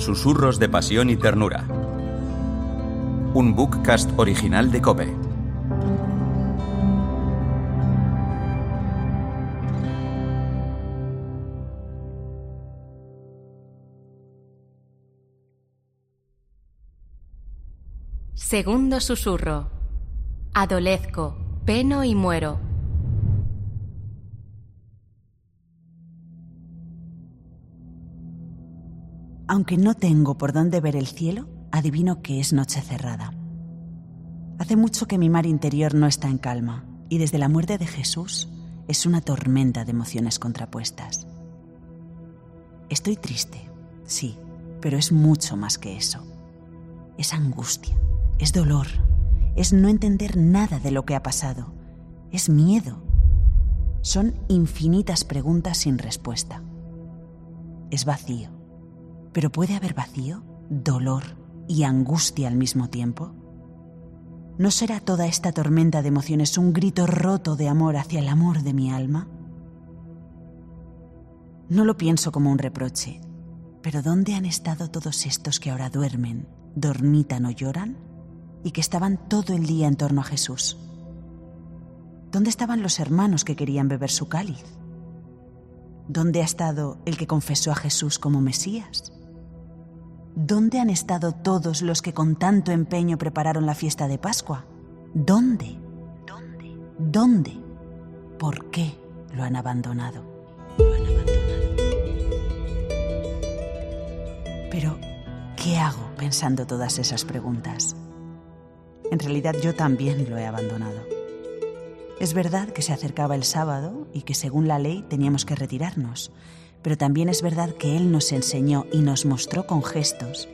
Susurros de Pasión y Ternura. Un bookcast original de Cope. Segundo susurro. Adolezco, peno y muero. Aunque no tengo por dónde ver el cielo, adivino que es noche cerrada. Hace mucho que mi mar interior no está en calma y desde la muerte de Jesús es una tormenta de emociones contrapuestas. Estoy triste, sí, pero es mucho más que eso. Es angustia, es dolor, es no entender nada de lo que ha pasado, es miedo. Son infinitas preguntas sin respuesta. Es vacío pero ¿puede haber vacío, dolor y angustia al mismo tiempo? ¿No será toda esta tormenta de emociones un grito roto de amor hacia el amor de mi alma? No lo pienso como un reproche, pero ¿dónde han estado todos estos que ahora duermen, dormitan o lloran y que estaban todo el día en torno a Jesús? ¿Dónde estaban los hermanos que querían beber su cáliz? ¿Dónde ha estado el que confesó a Jesús como Mesías? ¿Dónde han estado todos los que con tanto empeño prepararon la fiesta de Pascua? ¿Dónde? ¿Dónde? ¿Dónde? ¿Por qué lo han abandonado? Lo han abandonado. Pero, ¿qué hago pensando todas esas preguntas? En realidad yo también lo he abandonado. Es verdad que se acercaba el sábado y que según la ley teníamos que retirarnos, pero también es verdad que Él nos enseñó y nos mostró con gestos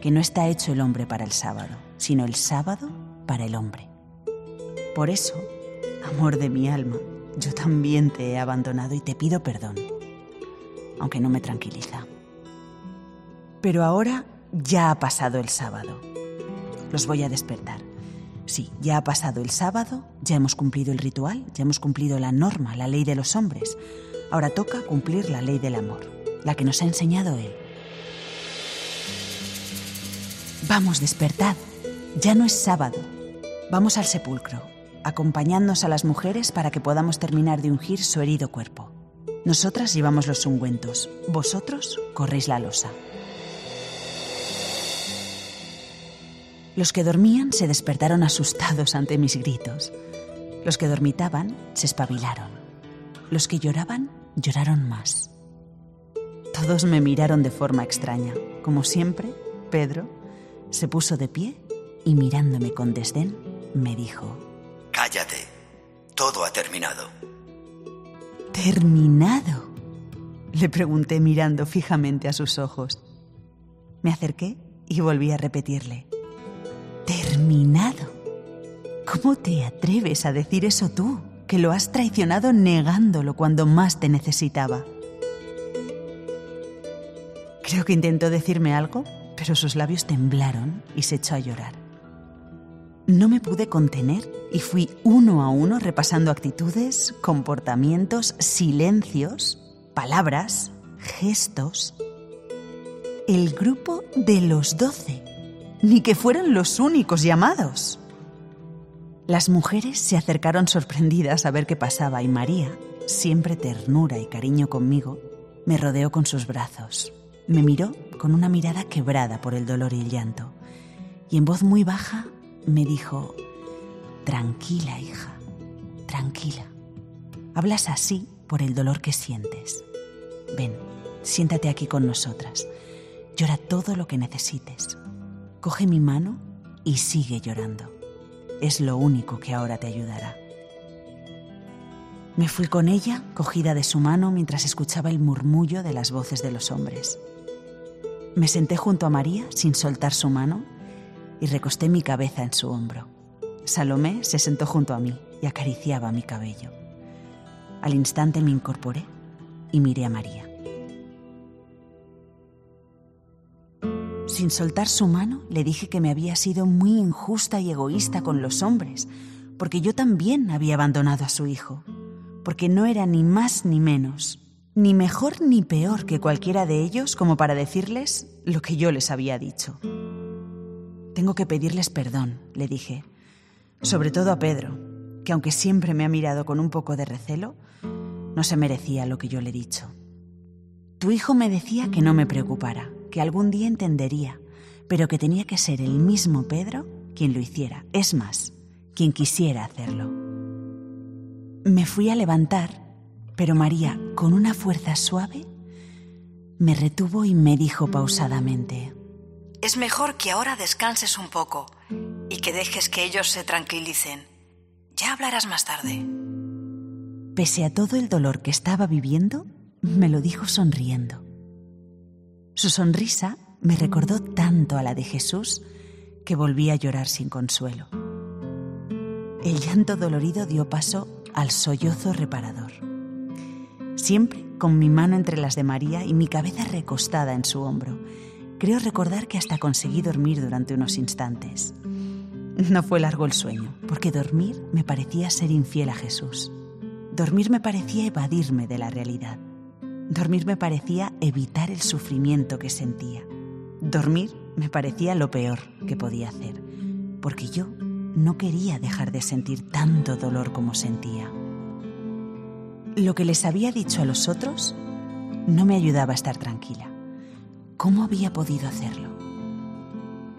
que no está hecho el hombre para el sábado, sino el sábado para el hombre. Por eso, amor de mi alma, yo también te he abandonado y te pido perdón, aunque no me tranquiliza. Pero ahora ya ha pasado el sábado. Los voy a despertar. Sí, ya ha pasado el sábado, ya hemos cumplido el ritual, ya hemos cumplido la norma, la ley de los hombres. Ahora toca cumplir la ley del amor, la que nos ha enseñado Él. Vamos, despertad. Ya no es sábado. Vamos al sepulcro, acompañándonos a las mujeres para que podamos terminar de ungir su herido cuerpo. Nosotras llevamos los ungüentos, vosotros corréis la losa. Los que dormían se despertaron asustados ante mis gritos. Los que dormitaban se espabilaron. Los que lloraban lloraron más. Todos me miraron de forma extraña. Como siempre, Pedro se puso de pie y mirándome con desdén me dijo, Cállate, todo ha terminado. ¿Terminado? Le pregunté mirando fijamente a sus ojos. Me acerqué y volví a repetirle, ¿terminado? ¿Cómo te atreves a decir eso tú? Que lo has traicionado negándolo cuando más te necesitaba. Creo que intentó decirme algo, pero sus labios temblaron y se echó a llorar. No me pude contener y fui uno a uno repasando actitudes, comportamientos, silencios, palabras, gestos. El grupo de los doce, ni que fueran los únicos llamados. Las mujeres se acercaron sorprendidas a ver qué pasaba y María, siempre ternura y cariño conmigo, me rodeó con sus brazos. Me miró con una mirada quebrada por el dolor y el llanto y en voz muy baja me dijo, Tranquila, hija, tranquila. Hablas así por el dolor que sientes. Ven, siéntate aquí con nosotras. Llora todo lo que necesites. Coge mi mano y sigue llorando es lo único que ahora te ayudará. Me fui con ella, cogida de su mano, mientras escuchaba el murmullo de las voces de los hombres. Me senté junto a María sin soltar su mano y recosté mi cabeza en su hombro. Salomé se sentó junto a mí y acariciaba mi cabello. Al instante me incorporé y miré a María. Sin soltar su mano, le dije que me había sido muy injusta y egoísta con los hombres, porque yo también había abandonado a su hijo, porque no era ni más ni menos, Ni mejor ni peor que cualquiera de ellos como para decirles lo que yo les había dicho. Tengo que pedirles perdón, le dije, sobre todo a Pedro, que aunque siempre me ha mirado con un poco de recelo, no se merecía lo que yo le he dicho. Tu hijo me decía que no me preocupara, que algún día entendería, pero que tenía que ser el mismo Pedro quien lo hiciera, es más, quien quisiera hacerlo. Me fui a levantar, pero María, con una fuerza suave, me retuvo y me dijo pausadamente, Es mejor que ahora descanses un poco y que dejes que ellos se tranquilicen. Ya hablarás más tarde. Pese a todo el dolor que estaba viviendo, me lo dijo sonriendo. Su sonrisa me recordó tanto a la de Jesús que volví a llorar sin consuelo. El llanto dolorido dio paso al sollozo reparador. Siempre con mi mano entre las de María y mi cabeza recostada en su hombro, creo recordar que hasta conseguí dormir durante unos instantes. No fue largo el sueño, porque dormir me parecía ser infiel a Jesús. Dormir me parecía evadirme de la realidad. Dormir me parecía evitar el sufrimiento que sentía. Dormir me parecía lo peor que podía hacer, porque yo no quería dejar de sentir tanto dolor como sentía. Lo que les había dicho a los otros no me ayudaba a estar tranquila. ¿Cómo había podido hacerlo?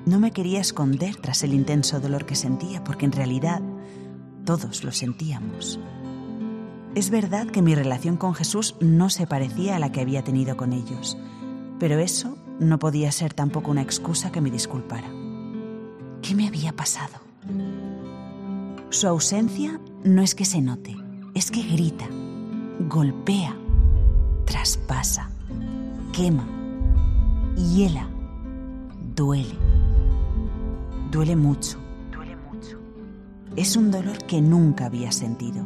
No me quería esconder tras el intenso dolor que sentía, porque en realidad todos lo sentíamos. Es verdad que mi relación con Jesús no se parecía a la que había tenido con ellos, pero eso no podía ser tampoco una excusa que me disculpara. ¿Qué me había pasado? Su ausencia no es que se note, es que grita, golpea, traspasa, quema, hiela, duele. Duele mucho. Duele mucho. Es un dolor que nunca había sentido,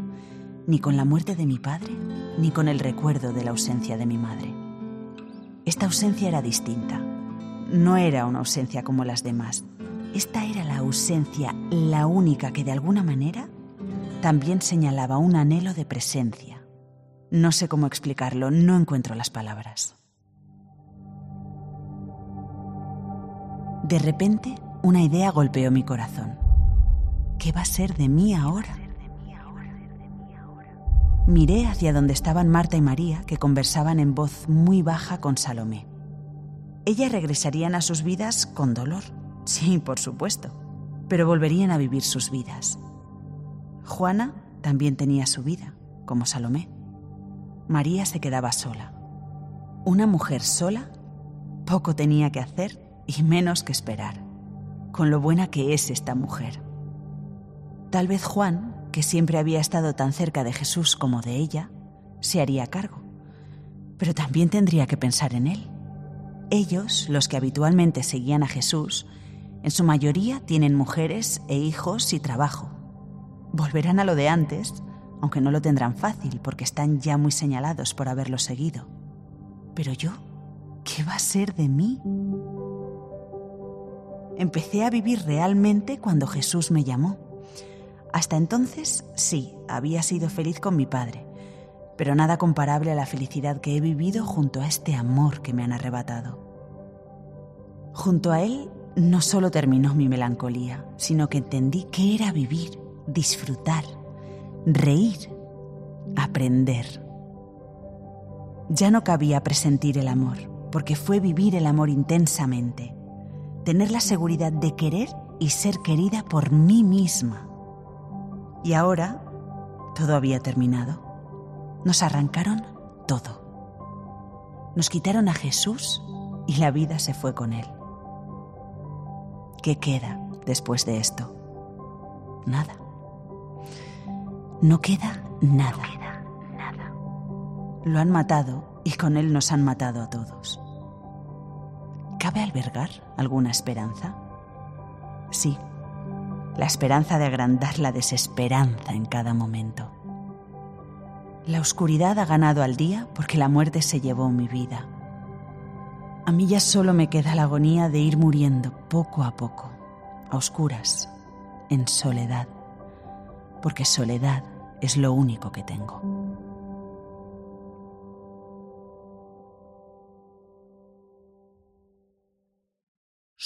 ni con la muerte de mi padre, ni con el recuerdo de la ausencia de mi madre. Esta ausencia era distinta. No era una ausencia como las demás. Esta era la ausencia, la única que de alguna manera también señalaba un anhelo de presencia. No sé cómo explicarlo, no encuentro las palabras. De repente, una idea golpeó mi corazón. ¿Qué va a ser de mí ahora? Miré hacia donde estaban Marta y María, que conversaban en voz muy baja con Salomé. Ellas regresarían a sus vidas con dolor, sí, por supuesto, pero volverían a vivir sus vidas. Juana también tenía su vida, como Salomé. María se quedaba sola. Una mujer sola poco tenía que hacer y menos que esperar, con lo buena que es esta mujer. Tal vez Juan que siempre había estado tan cerca de Jesús como de ella, se haría cargo. Pero también tendría que pensar en él. Ellos, los que habitualmente seguían a Jesús, en su mayoría tienen mujeres e hijos y trabajo. Volverán a lo de antes, aunque no lo tendrán fácil porque están ya muy señalados por haberlo seguido. Pero yo, ¿qué va a ser de mí? Empecé a vivir realmente cuando Jesús me llamó. Hasta entonces, sí, había sido feliz con mi padre, pero nada comparable a la felicidad que he vivido junto a este amor que me han arrebatado. Junto a él no solo terminó mi melancolía, sino que entendí que era vivir, disfrutar, reír, aprender. Ya no cabía presentir el amor, porque fue vivir el amor intensamente, tener la seguridad de querer y ser querida por mí misma y ahora todo había terminado. Nos arrancaron todo. Nos quitaron a Jesús y la vida se fue con él. ¿Qué queda después de esto? Nada. No queda nada. Lo han matado y con él nos han matado a todos. ¿Cabe albergar alguna esperanza? Sí, la esperanza de agrandar la desesperanza en cada momento. La oscuridad ha ganado al día porque la muerte se llevó mi vida. A mí ya solo me queda la agonía de ir muriendo poco a poco, a oscuras, en soledad, porque soledad es lo único que tengo.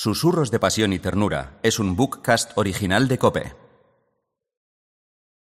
Susurros de Pasión y Ternura es un bookcast original de Cope.